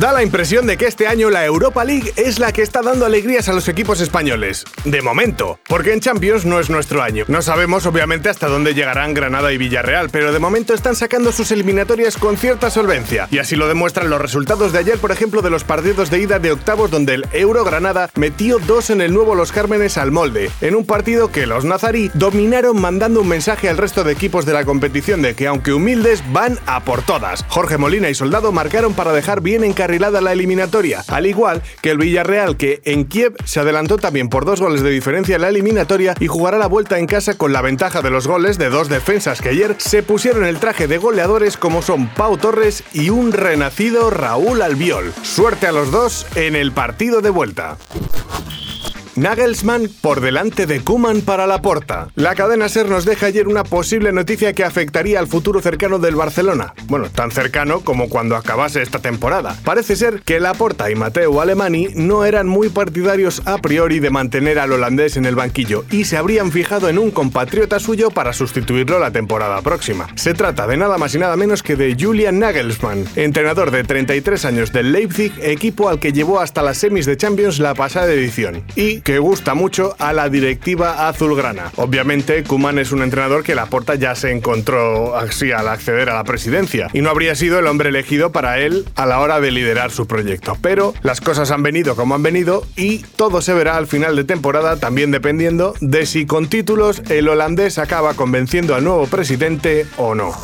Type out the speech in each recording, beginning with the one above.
Da la impresión de que este año la Europa League es la que está dando alegrías a los equipos españoles. De momento, porque en Champions no es nuestro año. No sabemos obviamente hasta dónde llegarán Granada y Villarreal, pero de momento están sacando sus eliminatorias con cierta solvencia. Y así lo demuestran los resultados de ayer, por ejemplo, de los partidos de ida de octavos donde el Euro Granada metió dos en el nuevo Los Cármenes al molde, en un partido que los nazarí dominaron mandando un mensaje al resto de equipos de la competición de que aunque humildes van a por todas. Jorge Molina y Soldado marcaron para dejar bien encarrilado la eliminatoria, al igual que el Villarreal que en Kiev se adelantó también por dos goles de diferencia en la eliminatoria y jugará la vuelta en casa con la ventaja de los goles de dos defensas que ayer se pusieron el traje de goleadores como son Pau Torres y un renacido Raúl Albiol. Suerte a los dos en el partido de vuelta. Nagelsmann por delante de Kuman para la porta. La cadena Ser nos deja ayer una posible noticia que afectaría al futuro cercano del Barcelona. Bueno, tan cercano como cuando acabase esta temporada. Parece ser que Laporta y Mateo Alemani no eran muy partidarios a priori de mantener al holandés en el banquillo y se habrían fijado en un compatriota suyo para sustituirlo la temporada próxima. Se trata de nada más y nada menos que de Julian Nagelsmann, entrenador de 33 años del Leipzig, equipo al que llevó hasta las semis de Champions la pasada edición. Y que gusta mucho a la directiva azulgrana. Obviamente, Kuman es un entrenador que la porta ya se encontró así al acceder a la presidencia y no habría sido el hombre elegido para él a la hora de liderar su proyecto. Pero las cosas han venido como han venido y todo se verá al final de temporada también dependiendo de si con títulos el holandés acaba convenciendo al nuevo presidente o no.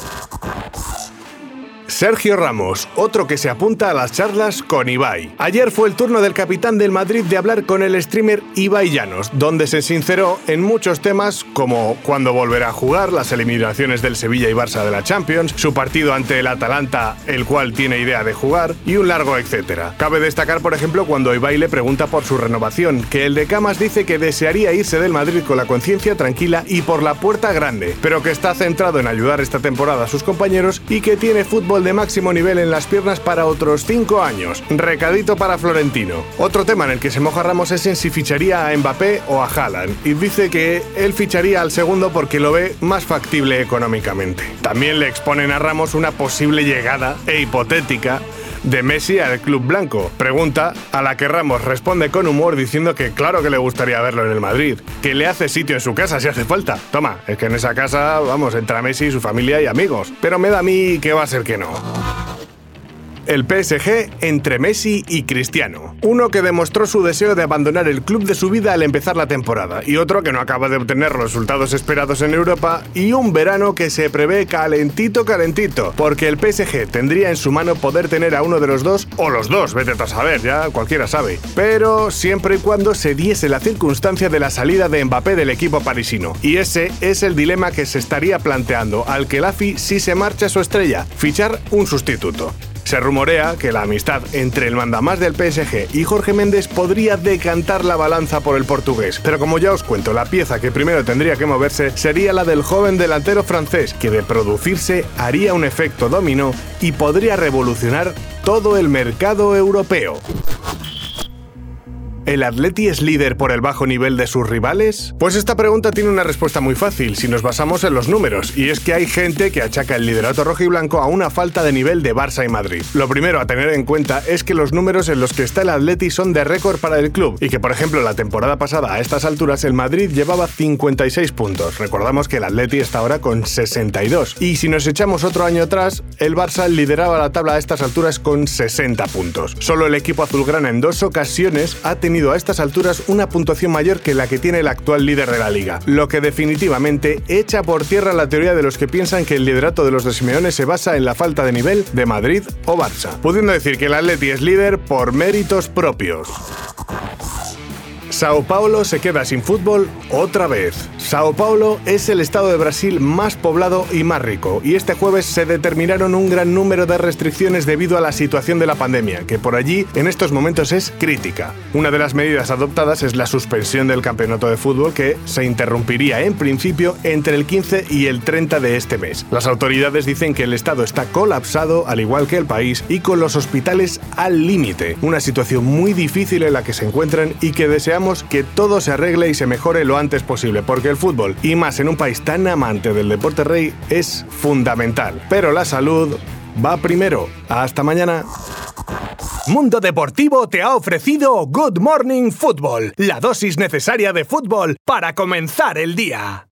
Sergio Ramos, otro que se apunta a las charlas con Ibai. Ayer fue el turno del capitán del Madrid de hablar con el streamer Ibai Llanos, donde se sinceró en muchos temas como cuándo volverá a jugar, las eliminaciones del Sevilla y Barça de la Champions, su partido ante el Atalanta, el cual tiene idea de jugar, y un largo etcétera. Cabe destacar, por ejemplo, cuando Ibai le pregunta por su renovación, que el de Camas dice que desearía irse del Madrid con la conciencia tranquila y por la puerta grande, pero que está centrado en ayudar esta temporada a sus compañeros y que tiene fútbol de máximo nivel en las piernas para otros 5 años. Recadito para Florentino. Otro tema en el que se moja Ramos es en si ficharía a Mbappé o a Haaland, y dice que él ficharía al segundo porque lo ve más factible económicamente. También le exponen a Ramos una posible llegada e hipotética de Messi al club blanco. Pregunta a la que Ramos responde con humor diciendo que claro que le gustaría verlo en el Madrid, que le hace sitio en su casa si hace falta. Toma, es que en esa casa, vamos, entra Messi, su familia y amigos. Pero me da a mí que va a ser que no el PSG entre Messi y Cristiano. Uno que demostró su deseo de abandonar el club de su vida al empezar la temporada y otro que no acaba de obtener los resultados esperados en Europa y un verano que se prevé calentito calentito, porque el PSG tendría en su mano poder tener a uno de los dos o los dos, vete a saber, ya cualquiera sabe. Pero siempre y cuando se diese la circunstancia de la salida de Mbappé del equipo parisino. Y ese es el dilema que se estaría planteando al que Lafi si se marcha su estrella, fichar un sustituto. Se rumorea que la amistad entre el mandamás del PSG y Jorge Méndez podría decantar la balanza por el portugués, pero como ya os cuento, la pieza que primero tendría que moverse sería la del joven delantero francés, que de producirse haría un efecto dominó y podría revolucionar todo el mercado europeo. ¿El Atleti es líder por el bajo nivel de sus rivales? Pues esta pregunta tiene una respuesta muy fácil si nos basamos en los números, y es que hay gente que achaca el liderato rojiblanco a una falta de nivel de Barça y Madrid. Lo primero a tener en cuenta es que los números en los que está el Atleti son de récord para el club, y que por ejemplo la temporada pasada a estas alturas el Madrid llevaba 56 puntos. Recordamos que el Atleti está ahora con 62. Y si nos echamos otro año atrás, el Barça lideraba la tabla a estas alturas con 60 puntos. Solo el equipo azulgrana en dos ocasiones ha tenido a estas alturas una puntuación mayor que la que tiene el actual líder de la liga, lo que definitivamente echa por tierra la teoría de los que piensan que el liderato de los de Simeone se basa en la falta de nivel de Madrid o Barça, pudiendo decir que el Atleti es líder por méritos propios. Sao Paulo se queda sin fútbol otra vez. Sao Paulo es el estado de Brasil más poblado y más rico, y este jueves se determinaron un gran número de restricciones debido a la situación de la pandemia, que por allí en estos momentos es crítica. Una de las medidas adoptadas es la suspensión del campeonato de fútbol que se interrumpiría en principio entre el 15 y el 30 de este mes. Las autoridades dicen que el estado está colapsado, al igual que el país, y con los hospitales al límite. Una situación muy difícil en la que se encuentran y que deseamos que todo se arregle y se mejore lo antes posible, porque el fútbol, y más en un país tan amante del deporte rey, es fundamental. Pero la salud va primero. Hasta mañana. Mundo Deportivo te ha ofrecido Good Morning Football, la dosis necesaria de fútbol para comenzar el día.